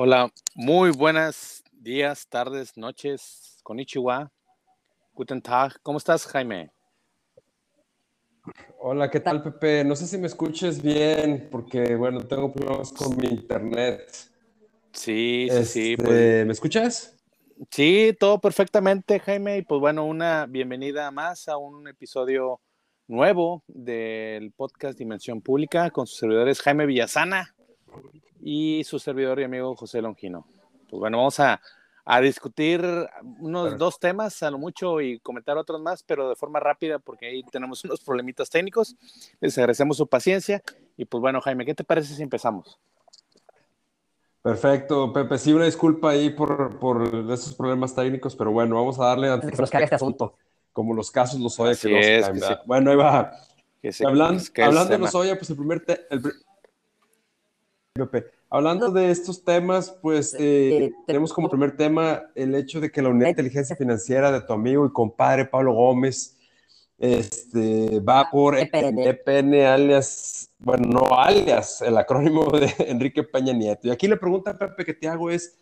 Hola, muy buenas días, tardes, noches, konnichiwa, guten tag. ¿Cómo estás, Jaime? Hola, ¿qué tal, Pepe? No sé si me escuches bien, porque, bueno, tengo problemas con mi internet. Sí, sí, sí. Este, Pues, ¿Me escuchas? sí, todo perfectamente, Jaime. Y pues bueno, una bienvenida más a un episodio nuevo del podcast Dimensión Pública con sus servidores Jaime Villasana y su servidor y amigo José Longino. Pues bueno, vamos a, a discutir unos Claro. dos temas a lo mucho y comentar otros más, pero de forma rápida porque ahí tenemos unos problemitas técnicos. Les agradecemos su paciencia. Y pues bueno, Jaime, ¿qué te parece si empezamos? Perfecto, Pepe. Sí, una disculpa ahí por, por esos problemas técnicos, pero bueno, vamos a darle antes de que se nos caiga este asunto, como los casos los oye que es, que sí. Bueno, ahí va. Que se- Hablan- que es hablando de los Oya, pues el primer te- el Pepe, hablando de estos temas, pues eh, tenemos como primer tema el hecho de que la unidad de inteligencia financiera de tu amigo y compadre Pablo Gómez este, va por EPN. EPN alias, bueno, no alias, el acrónimo de Enrique Peña Nieto. Y aquí la pregunta, Pepe, que te hago es,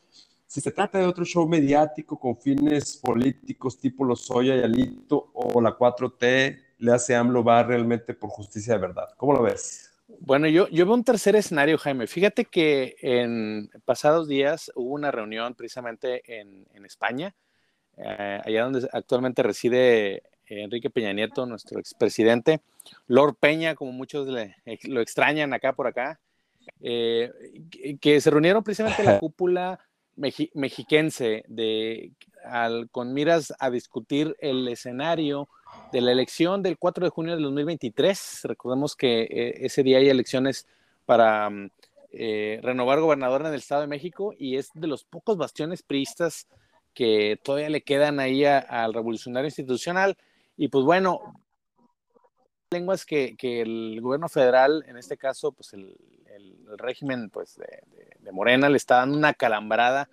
si se trata de otro show mediático con fines políticos tipo Lozoya y Alito o la 4T, le hace AMLO va realmente por justicia de verdad. ¿Cómo lo ves? Bueno, yo, yo veo un tercer escenario, Jaime. Fíjate que en pasados días hubo una reunión precisamente en, en España, eh, allá donde actualmente reside Enrique Peña Nieto, nuestro expresidente. Lord Peña, como muchos le- lo extrañan acá por acá, eh, que, que se reunieron precisamente la cúpula mexiquense de, al- con miras a discutir el escenario de la elección del 4 de junio del 2023. Recordemos que eh, ese día hay elecciones para mm, eh, renovar gobernador en el Estado de México y es de los pocos bastiones priistas que todavía le quedan ahí al revolucionario institucional. Y pues bueno, lenguas que, que el gobierno federal, en este caso, pues el, el- régimen pues, de, Morena le está dando una calambrada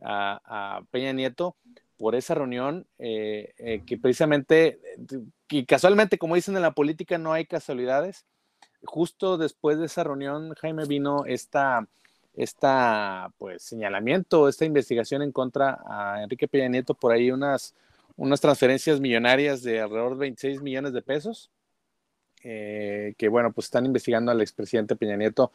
a Peña Nieto por esa reunión, eh, eh, que precisamente, eh, y casualmente, como dicen en la política, no hay casualidades. Justo después de esa reunión, Jaime, vino esta, esta pues, señalamiento, esta investigación en contra a Enrique Peña Nieto por ahí unas, unas transferencias millonarias de alrededor de 26 millones de pesos, que bueno, pues están investigando al expresidente Peña Nieto.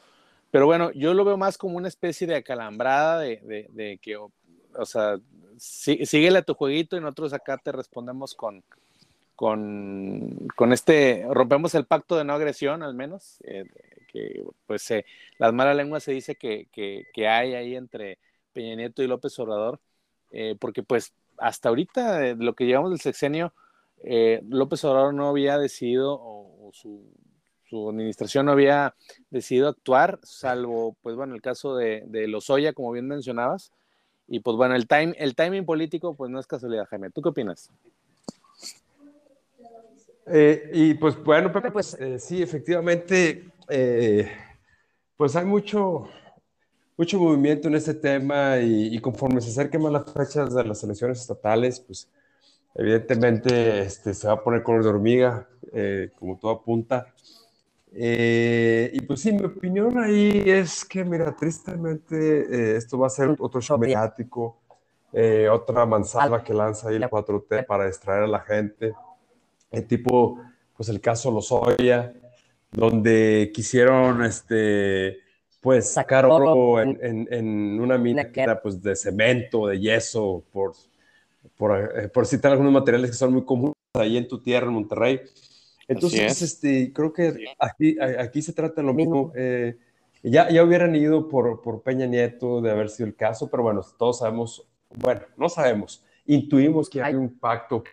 Pero bueno, yo lo veo más como una especie de acalambrada de que, o, o sea, sí, síguele a tu jueguito y nosotros acá te respondemos con, con, con este, rompemos el pacto de no agresión al menos, eh, que pues eh, las malas lenguas se dice que, que, hay ahí entre Peña Nieto y López Obrador, eh, porque pues hasta ahorita, de lo que llevamos del sexenio, eh, López Obrador no había decidido, o, su, administración no había decidido actuar, salvo, pues bueno, el caso de, de Lozoya, como bien mencionabas, y pues bueno, el, time, el timing político, pues no es casualidad, Jaime. ¿Tú qué opinas? Eh, y pues bueno, Pepe, pues eh, sí, efectivamente, eh, pues hay mucho, mucho movimiento en este tema y, y, conforme se acerquen más las fechas de las elecciones estatales, pues evidentemente este, se va a poner color de hormiga, eh, como todo apunta. Eh, y pues sí, mi opinión ahí es que, mira, tristemente eh, esto va a ser otro show mediático, eh, otra manzana que lanza ahí el 4T para distraer a la gente. El tipo, pues el caso Lozoya, donde quisieron, este, pues sacar oro en, en, en una mina que era pues de cemento, de yeso, por, por, eh, por citar algunos materiales que son muy comunes ahí en tu tierra, en Monterrey. Entonces, este, creo que aquí, aquí se trata lo mismo. Eh, ya, ya hubieran ido por, por Peña Nieto de haber sido el caso, pero bueno, todos sabemos, bueno, no sabemos, intuimos que hay un pacto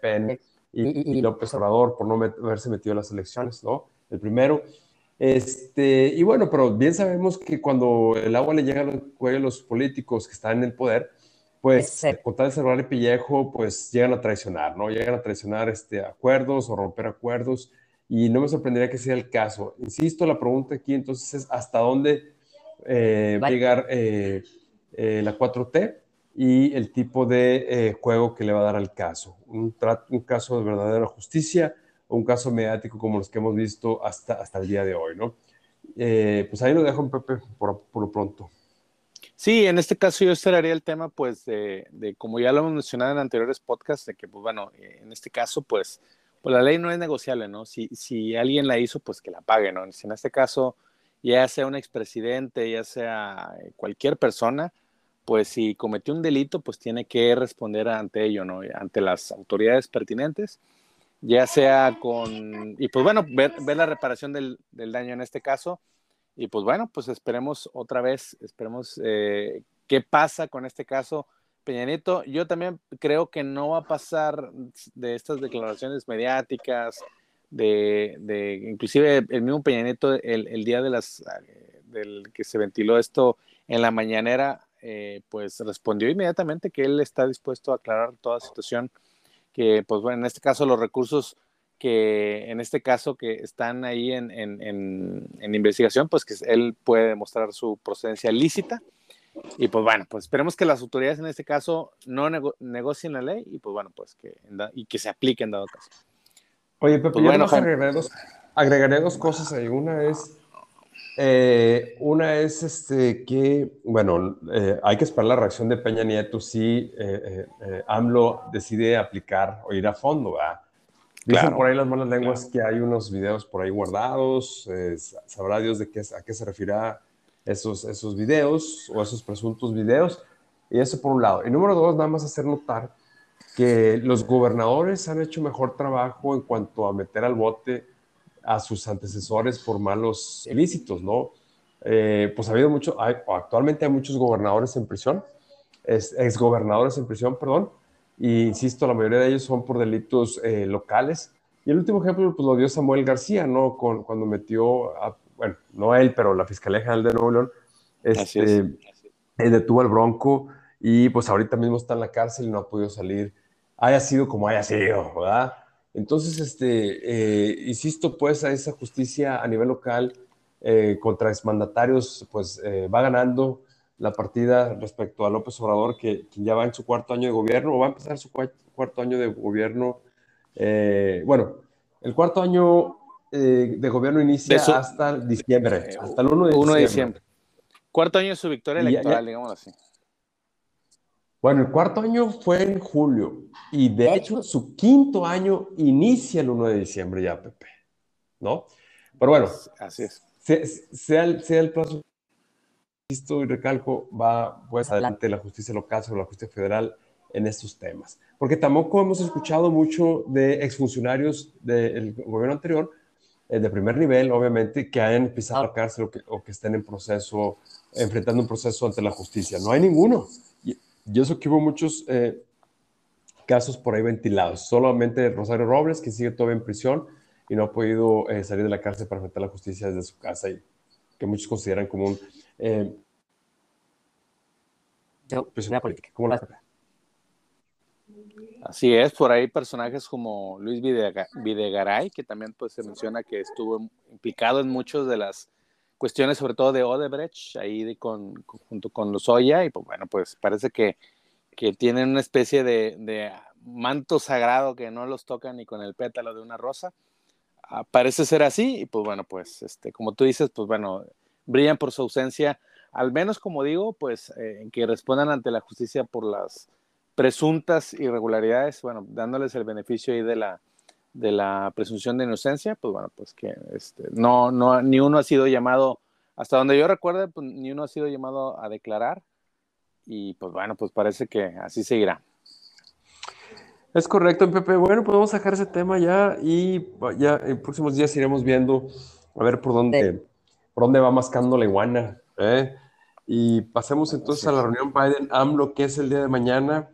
PN y, y, López Obrador por no met haberse metido en las elecciones, ¿no? El primero. Este, y bueno, pero bien sabemos que cuando el agua le llega a los cuellos a los políticos que están en el poder, pues sí. con tal de cerrar el pellejo, pues llegan a traicionar, ¿no? Llegan a traicionar este, acuerdos o romper acuerdos y no me sorprendería que sea el caso. Insisto, la pregunta aquí entonces es hasta dónde eh, va a llegar eh, eh, la 4T y el tipo de eh, juego que le va a dar al caso. Un, un, caso de verdadera justicia o un caso mediático como los que hemos visto hasta, hasta el día de hoy, ¿no? Eh, pues ahí lo dejo, Pepe, por, por lo pronto. Sí, en este caso yo cerraría el tema, pues, de, de, como ya lo hemos mencionado en anteriores podcasts, de que, pues, bueno, en este caso, pues, pues la ley no es negociable, ¿no? Si, si alguien la hizo, pues que la pague, ¿no? Si en este caso, ya sea un expresidente, ya sea cualquier persona, pues si cometió un delito, pues tiene que responder ante ello, ¿no? Ante las autoridades pertinentes, ya sea con, y pues bueno, ver, ver la reparación del, del, daño en este caso, y pues bueno, pues esperemos otra vez, esperemos eh, qué pasa con este caso. Peña Nieto, yo también creo que no va a pasar de estas declaraciones mediáticas, de, de inclusive el mismo Peña Nieto, el, el día de las, del que se ventiló esto en la mañanera, eh, pues respondió inmediatamente que él está dispuesto a aclarar toda situación, que pues bueno, en este caso los recursos que en este caso que están ahí en, en, en, investigación, pues que él puede demostrar su procedencia lícita. Y pues bueno, pues esperemos que las autoridades en este caso no negocien la ley y pues bueno, pues que, y que se aplique en dado caso. Oye, Pepe, pues bueno, agregaré, dos, agregaré dos cosas ahí. Una es eh, una es este, que, bueno, eh, hay que esperar la reacción de Peña Nieto si eh, AMLO decide aplicar o ir a fondo. ¿verdad? Dicen por ahí las malas lenguas que hay unos videos por ahí guardados. sabrá Dios de qué, a qué se refiere esos, esos videos o esos presuntos videos. Y eso por un lado. Y número dos, nada más hacer notar que los gobernadores han hecho mejor trabajo en cuanto a meter al bote a sus antecesores por malos ilícitos, ¿no? Eh, pues ha habido mucho, hay, actualmente hay muchos gobernadores en prisión, es, exgobernadores en prisión, perdón, y insisto, la mayoría de ellos son por delitos eh, locales. Y el último ejemplo pues, lo dio Samuel García, ¿no? Con, cuando metió, a, bueno, no él, pero la Fiscalía General de Nuevo León, este, eh, detuvo al Bronco y pues ahorita mismo está en la cárcel y no ha podido salir, haya sido como haya sido, ¿verdad? Entonces, este, eh, insisto, pues, a esa justicia a nivel local eh, contra exmandatarios, pues, eh, va ganando la partida respecto a López Obrador, que, ya va en su cuarto año de gobierno, o va a empezar su cuarto año de gobierno. bueno, el cuarto año de gobierno inicia hasta diciembre, hasta el 1 de, 1 de diciembre. Cuarto año de su victoria electoral, digamos así. Bueno, el cuarto año fue en julio y de hecho su quinto año inicia el 1 de diciembre ya, Pepe, ¿no? Pero bueno, así es. Sea, el, sea el plazo, y recalco, va pues adelante la justicia local sobre la justicia federal en estos temas. Porque tampoco hemos escuchado mucho de exfuncionarios del gobierno anterior, eh, de primer nivel, obviamente, que hayan pisado la cárcel o que, o que estén en proceso, enfrentando un proceso ante la justicia. No hay ninguno. Y eso que hubo muchos eh, casos por ahí ventilados. Solamente Rosario Robles, que sigue todavía en prisión y no ha podido eh, salir de la cárcel para enfrentar la justicia desde su casa y que muchos consideran como un... Eh, pues, Así es, por ahí personajes como Luis Videgaray, que también pues se menciona que estuvo implicado en muchas de las cuestiones sobre todo de Odebrecht, ahí con, junto con Lozoya, y pues bueno, pues parece que, que tienen una especie de, de, manto sagrado que no los toca ni con el pétalo de una rosa. Ah, parece ser así, y pues bueno, pues este, como tú dices, pues bueno, brillan por su ausencia, al menos como digo, pues eh, que respondan ante la justicia por las presuntas irregularidades, bueno, dándoles el beneficio ahí de la, de la presunción de inocencia, pues bueno, pues que este, no, no, ni uno ha sido llamado, hasta donde yo recuerde, pues ni uno ha sido llamado a declarar y pues bueno, pues parece que así seguirá. Es correcto, Pepe. Bueno, pues vamos a dejar ese tema ya y ya en próximos días iremos viendo a ver por dónde, por dónde va mascando la iguana. ¿eh? Y pasemos entonces a la reunión Biden-AMLO, que es el día de mañana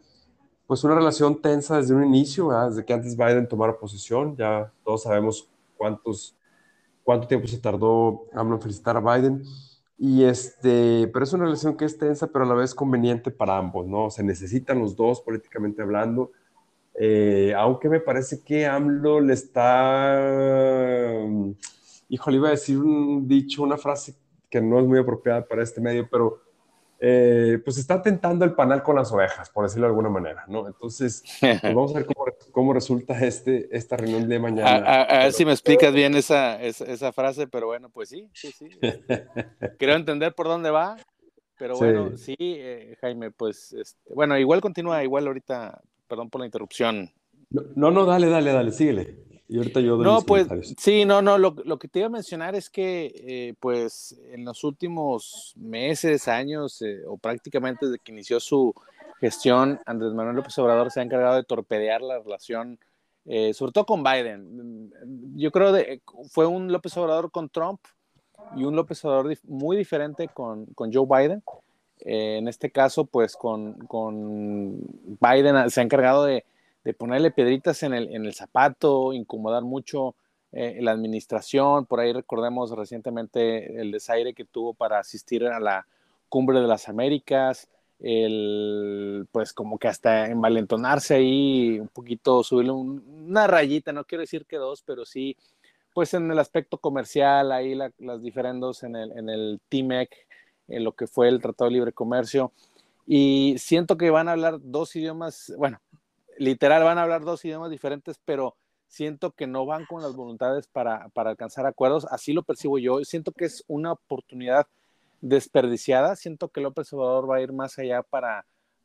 pues una relación tensa desde un inicio, desde que antes Biden tomara posesión, ya todos sabemos cuántos, cuánto tiempo se tardó AMLO en felicitar a Biden, y este, pero es una relación que es tensa, pero a la vez conveniente para ambos, ¿no? Se necesitan los dos políticamente hablando, eh, aunque me parece que AMLO le está, híjole, iba a decir un dicho, una frase que no es muy apropiada para este medio, pero eh, pues está tentando el panal con las ovejas, por decirlo de alguna manera, ¿no? Entonces, pues vamos a ver cómo, cómo, resulta este, esta reunión de mañana. A, ver si me explicas bien esa, esa, frase, pero bueno, pues sí, sí, sí. Quiero entender por dónde va, pero bueno, sí, eh, Jaime, pues, este, bueno, igual continúa, igual ahorita, perdón por la interrupción. No, no, dale, dale, dale, síguele. Y ahorita yo doy No, pues sí, no, no, lo, lo, que te iba a mencionar es que, eh, pues, en los últimos meses, años, eh, o prácticamente desde que inició su gestión, Andrés Manuel López Obrador se ha encargado de torpedear la relación, eh, sobre todo con Biden. Yo creo que fue un López Obrador con Trump y un López Obrador muy diferente con, con Joe Biden. en este caso, pues, con, con Biden se ha encargado de de ponerle piedritas en el, en el zapato, incomodar mucho eh, la administración. Por ahí recordemos recientemente el desaire que tuvo para asistir a la cumbre de las Américas, el, pues como que hasta envalentonarse ahí, un poquito, subirle una rayita, no quiero decir que dos, pero sí, pues en el aspecto comercial, ahí las diferendos en el, en el TIMEC, en lo que fue el Tratado de Libre Comercio. Y siento que van a hablar dos idiomas, bueno, literal van a hablar dos idiomas diferentes, pero siento que no van con las voluntades para, alcanzar acuerdos. Así lo percibo yo. Siento que es una oportunidad desperdiciada. Siento que López Obrador va a ir más allá para,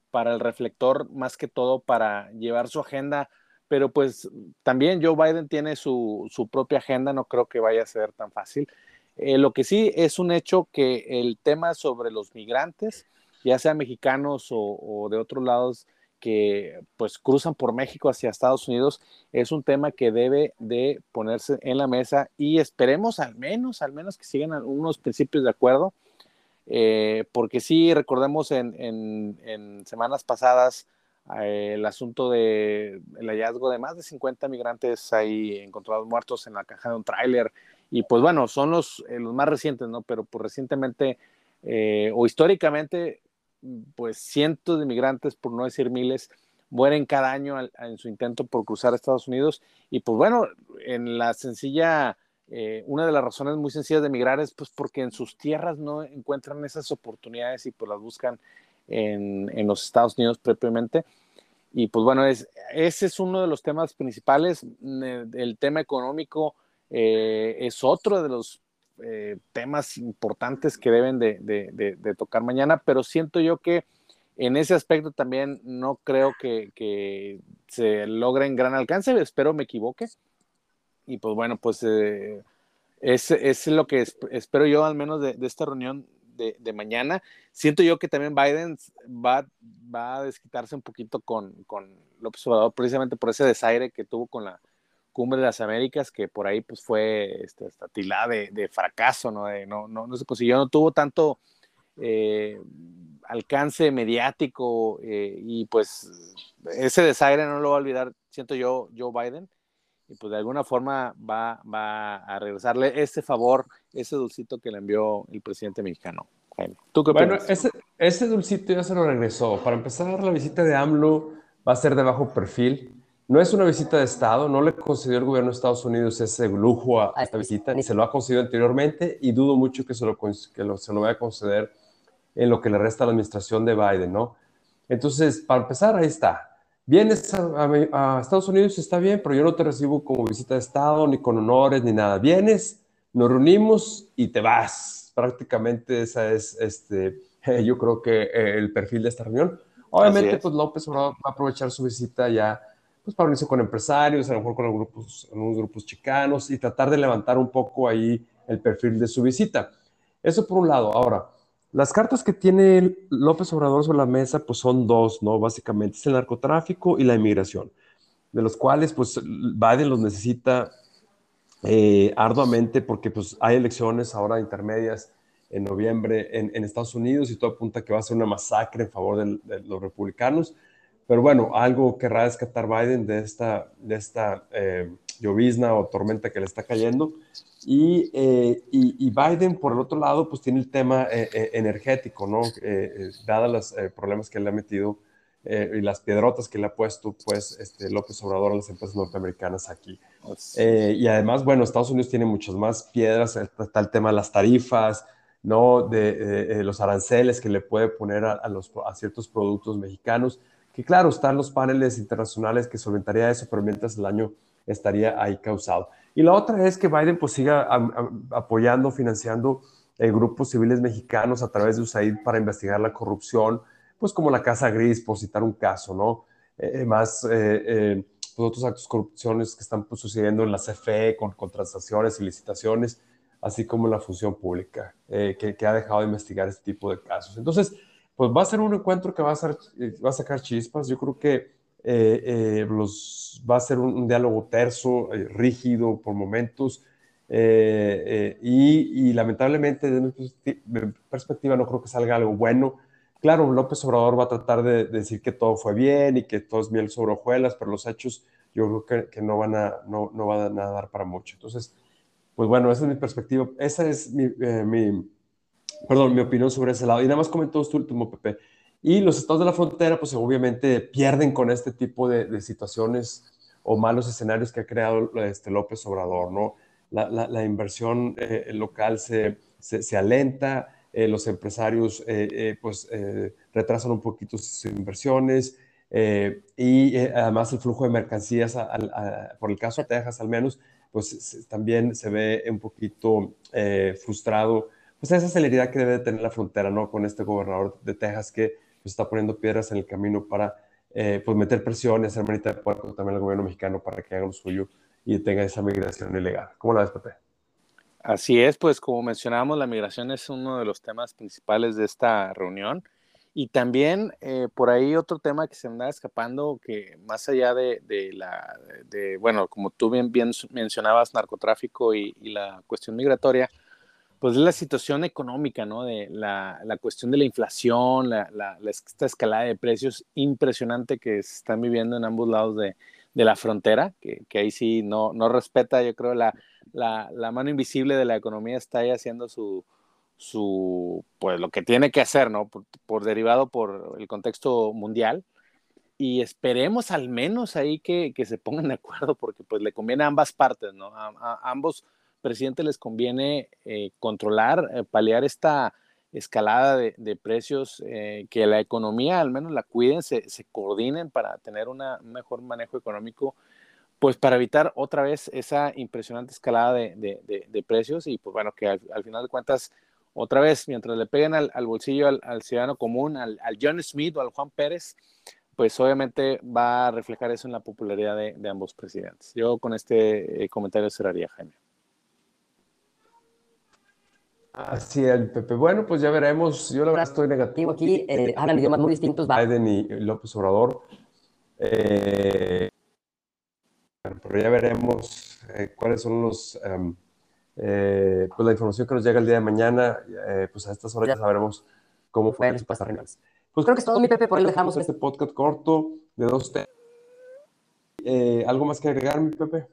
para el reflector, más que todo para llevar su agenda. Pero pues también Joe Biden tiene su, propia agenda, no creo que vaya a ser tan fácil. Eh, lo que sí es un hecho que el tema sobre los migrantes, ya sean mexicanos o, o de otros lados, que pues cruzan por México hacia Estados Unidos es un tema que debe de ponerse en la mesa y esperemos al menos, al menos que sigan algunos principios de acuerdo, eh, porque sí, recordemos en, semanas pasadas eh, el asunto del el hallazgo de más de 50 migrantes ahí encontrados muertos en la caja de un tráiler y pues bueno, son los, eh, los más recientes, ¿no? Pero pues recientemente o históricamente pues cientos de migrantes, por no decir miles, mueren cada año en su intento por cruzar Estados Unidos. Y pues bueno, en la sencilla, eh, una de las razones muy sencillas de migrar es pues porque en sus tierras no encuentran esas oportunidades y pues las buscan en, los Estados Unidos propiamente. Y pues bueno, es, ese es uno de los temas principales. El tema económico eh, es otro de los eh, temas importantes que deben de, tocar mañana, pero siento yo que en ese aspecto también no creo que, se logre en gran alcance, espero me equivoque. Y pues bueno, pues eh, es, lo que espero yo al menos de, esta reunión de, mañana. Siento yo que también Biden va, va a desquitarse un poquito con, con López Obrador precisamente por ese desaire que tuvo con la, Cumbre de las Américas, que por ahí pues fue este, esta tilada de, fracaso, ¿no? no, no, no se consiguió, no tuvo tanto eh, alcance mediático eh, y pues ese desaire no lo va a olvidar, siento yo, Joe Biden, y pues de alguna forma va, va a regresarle ese favor, ese dulcito que le envió el presidente mexicano. ¿tú qué bueno, ese, ese dulcito ya se lo regresó. Para empezar, la visita de AMLO va a ser de bajo perfil no es una visita de Estado, no le concedió el gobierno de Estados Unidos ese lujo a, esta visita, ni se lo ha concedido anteriormente y dudo mucho que se lo, que se lo vaya a conceder en lo que le resta a la administración de Biden, ¿no? Entonces, para empezar, ahí está. Vienes a, Estados Unidos, está bien, pero yo no te recibo como visita de Estado, ni con honores, ni nada. Vienes, nos reunimos y te vas. Prácticamente esa es, este, yo creo que eh, el perfil de esta reunión. Obviamente, pues López va a aprovechar su visita ya pues para unirse con empresarios, a lo mejor con algunos grupos, algunos grupos chicanos y tratar de levantar un poco ahí el perfil de su visita. Eso por un lado. Ahora, las cartas que tiene López Obrador sobre la mesa, pues son dos, ¿no? Básicamente es el narcotráfico y la inmigración, de los cuales, pues, Biden los necesita eh, arduamente porque, pues, hay elecciones ahora intermedias en noviembre en, Estados Unidos y todo apunta que va a ser una masacre en favor de los republicanos. Pero bueno, algo querrá descartar Biden de esta, de esta eh, llovizna o tormenta que le está cayendo. Y, eh, y, Biden, por el otro lado, pues tiene el tema eh, energético, ¿no? Dada los problemas que le ha metido y las piedrotas que le ha puesto, pues, este, López Obrador a las empresas norteamericanas aquí. y además, bueno, Estados Unidos tiene muchas más piedras, está el tema de las tarifas, ¿no? De, los aranceles que le puede poner a, los, a ciertos productos mexicanos, que claro, están los paneles internacionales que solventaría eso, pero mientras el año estaría ahí causado. Y la otra es que Biden pues siga apoyando, financiando eh, grupos civiles mexicanos a través de USAID para investigar la corrupción, pues como la Casa Gris, por citar un caso, ¿no? Eh, más pues, otros actos de corrupción que están pues, sucediendo en la CFE con, con transacciones y licitaciones así como la función pública, eh, que, ha dejado de investigar este tipo de casos. Entonces, pues va a ser un encuentro que va a, ser, eh, va a sacar chispas. Yo creo que eh, los, va a ser un, diálogo terso, rígido por momentos, y, lamentablemente, desde mi perspectiva, no creo que salga algo bueno. Claro, López Obrador va a tratar de, decir que todo fue bien y que todo es miel sobre hojuelas, pero los hechos yo creo que, que no, van a, no, no van a dar para mucho. Entonces, pues bueno, esa es mi perspectiva, esa es eh, mi, perdón, mi opinión sobre ese lado. Y nada más comentó tu último, Pepe. Y los estados de la frontera, pues obviamente pierden con este tipo de, situaciones o malos escenarios que ha creado este López Obrador, ¿no? La, inversión eh, local se, se, alenta, eh, los empresarios pues retrasan un poquito sus inversiones y además el flujo de mercancías, por el caso de Texas al menos, pues también se ve un poquito eh, frustrado, pues esa celeridad que debe tener la frontera, ¿no? Con este gobernador de Texas que pues, está poniendo piedras en el camino para, eh, pues, meter presión y hacer manita de puerco también al gobierno mexicano para que haga lo suyo y tenga esa migración ilegal. ¿Cómo la ves, Pepe? Así es, pues como mencionábamos, la migración es uno de los temas principales de esta reunión. Y también eh, por ahí otro tema que se me anda escapando, que más allá de, la, de, bueno, como tú bien, bien mencionabas, narcotráfico y, la cuestión migratoria, pues es la situación económica, ¿no? De la, la cuestión de la inflación, la, la, esta escalada de precios impresionante que se están viviendo en ambos lados de, de la frontera, que, que, ahí sí no, no respeta, yo creo, la, la, mano invisible de la economía está ahí haciendo su, su, pues lo que tiene que hacer, ¿no? Por, derivado por el contexto mundial. Y esperemos al menos ahí que, que, se pongan de acuerdo, porque pues le conviene a ambas partes, ¿no? A, ambos presidentes les conviene eh, controlar, eh, paliar esta escalada de, precios, eh, que la economía al menos la cuiden, se, coordinen para tener una, un mejor manejo económico, pues para evitar otra vez esa impresionante escalada de, precios y pues bueno, que al final de cuentas otra vez, mientras le peguen al, bolsillo al, ciudadano común, al, John Smith o al Juan Pérez, pues obviamente va a reflejar eso en la popularidad de, ambos presidentes. Yo con este comentario cerraría, Jaime. Así es, Pepe. Bueno, pues ya veremos. Yo la verdad estoy negativo aquí. Eh, hablan idiomas muy distintos. Biden y López Obrador. Eh, pero ya veremos eh, cuáles son los... Em, eh, pues la información que nos llega el día de mañana, eh, pues a estas horas ya sabremos cómo fue las pastas Pues creo que es todo, mi Pepe, por ahí dejamos este podcast corto de dos temas. Eh, ¿Algo más que agregar, mi Pepe?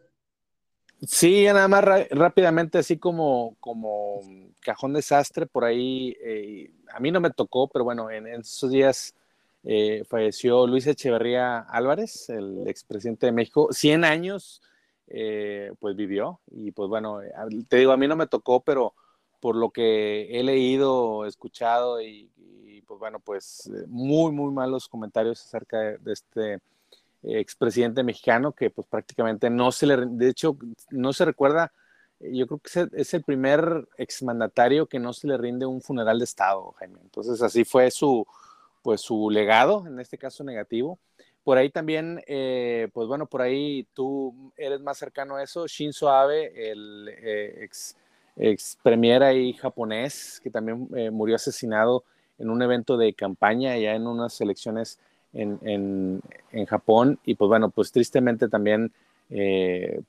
Sí, nada más rápidamente, así como, como cajón desastre, por ahí, a mí no me tocó, pero bueno, en, esos días falleció Luis Echeverría Álvarez, el expresidente de México, 100 años eh, pues vivió. Y pues bueno, eh, te digo, a mí no me tocó, pero por lo que he leído, escuchado y, pues bueno, pues eh, muy, muy malos comentarios acerca de, este expresidente mexicano que pues prácticamente no se le, de hecho, no se recuerda, yo creo que es el primer exmandatario que no se le rinde un funeral de Estado, Jaime. Entonces así fue su, pues su legado, en este caso negativo. Por ahí también, eh, pues bueno, por ahí tú eres más cercano a eso. Shinzo Abe, el eh, ex, premier ahí japonés, que también eh, murió asesinado en un evento de campaña allá en unas elecciones en, en, en Japón. Y pues bueno, pues tristemente también,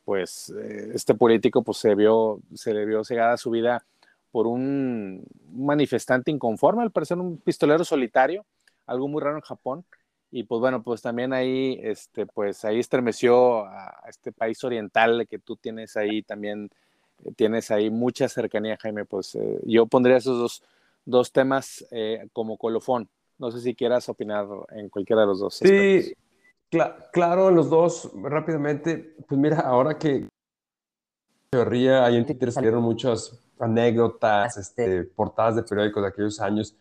pues este político pues se vio, se le vio cegada su vida por un manifestante inconforme, al parecer un pistolero solitario, algo muy raro en Japón y pues bueno, pues también ahí, este, pues ahí estremeció a, este país oriental que tú tienes ahí también, eh, tienes ahí mucha cercanía, Jaime, pues eh, yo pondría esos dos, dos temas eh, como colofón. No sé si quieras opinar en cualquiera de los dos. Sí, claro, los dos, rápidamente. Pues mira, ahora que Echeverría, ahí en Twitter salieron muchas anécdotas, este, portadas de periódicos de aquellos años,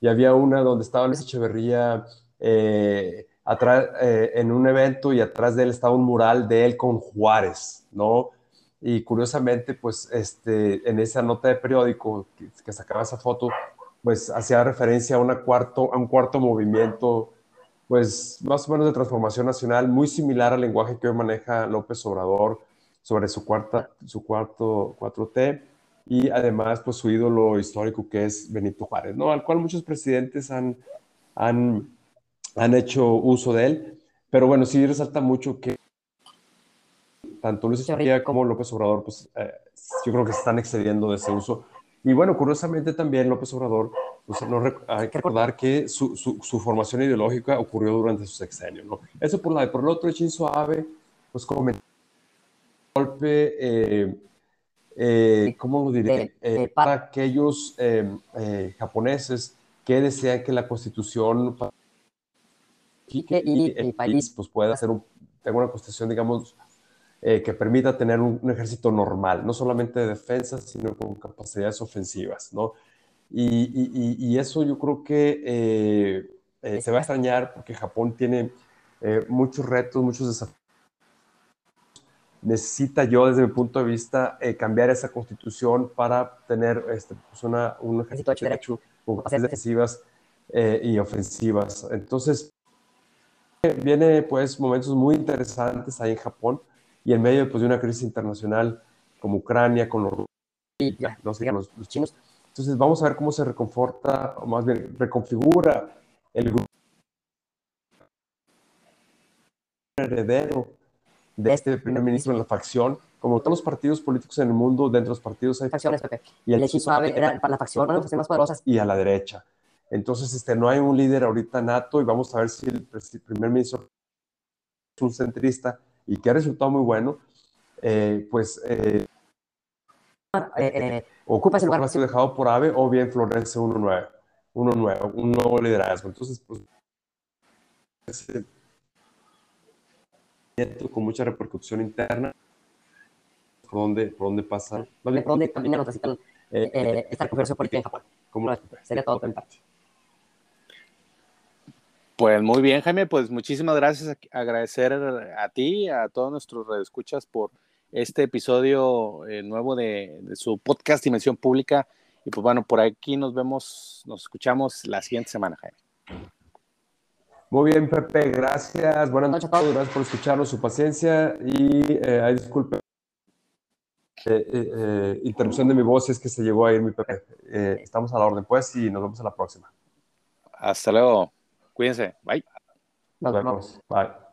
y había una donde estaba Luis Echeverría eh, atrás, eh, en un evento y atrás de él estaba un mural de él con Juárez, ¿no? Y curiosamente, pues este, en esa nota de periódico que, sacaba esa foto, pues hacía referencia a, una cuarto, a un cuarto movimiento, pues más o menos de transformación nacional, muy similar al lenguaje que hoy maneja López Obrador sobre su, cuarta, su cuarto 4T y además pues su ídolo histórico que es Benito Juárez, ¿no? Al cual muchos presidentes han, han, han hecho uso de él, pero bueno, sí resalta mucho que tanto Luis Echeverría como López Obrador, pues eh, yo creo que se están excediendo de ese uso. Y bueno, curiosamente también López Obrador, pues, no hay que recordar que su, su, formación ideológica ocurrió durante su sexenio, ¿no? Eso por, la, por el otro, Shinzo Abe, pues como golpe, eh, eh, ¿cómo lo diré? para aquellos japoneses que desean que la constitución y el país pues pueda hacer un, tenga una constitución, digamos, eh, que permita tener un, ejército normal, no solamente de defensa, sino con capacidades ofensivas, ¿no? Y, eso yo creo que eh, eh, se va a extrañar porque Japón tiene muchos retos, muchos desafíos. Necesita yo, desde mi punto de vista, cambiar esa constitución para tener este, pues una, un ejército de derecho con capacidades defensivas y ofensivas. Entonces, viene pues momentos muy interesantes ahí en Japón y en medio pues, de una crisis internacional como Ucrania, con los, los, chinos. Entonces vamos a ver cómo se reconforta, o más bien reconfigura el grupo heredero de este primer ministro en la facción. Como todos los partidos políticos en el mundo, dentro de los partidos hay facciones, Y el, el era para la facción, una de más poderosas. Y a la derecha. Entonces, este, no hay un líder ahorita nato y vamos a ver si el primer ministro es un centrista y que ha resultado muy bueno, eh, pues eh, eh, ocupa ese lugar vacío dejado por AVE o bien florece uno nuevo, uno nuevo, un nuevo liderazgo. Entonces, pues, ese con mucha repercusión interna, por dónde, por dónde pasa. Por dónde también necesitan eh, esta conversación política en Japón. ¿Cómo Sería todo por mi parte. Pues muy bien, Jaime, pues muchísimas gracias. Agradecer a ti, a todos nuestros redescuchas por este episodio eh, nuevo de, su podcast Dimensión Pública. Y pues bueno, por aquí nos vemos, nos escuchamos la siguiente semana, Jaime. Muy bien, Pepe, gracias. Buenas noches a todos, gracias por escucharnos, su paciencia y eh, disculpe. Eh, eh, interrupción de mi voz es que se llegó a ir mi Pepe. estamos a la orden, pues, y nos vemos a la próxima. Hasta luego. Cuídense. Bye. Nos vemos. Bye.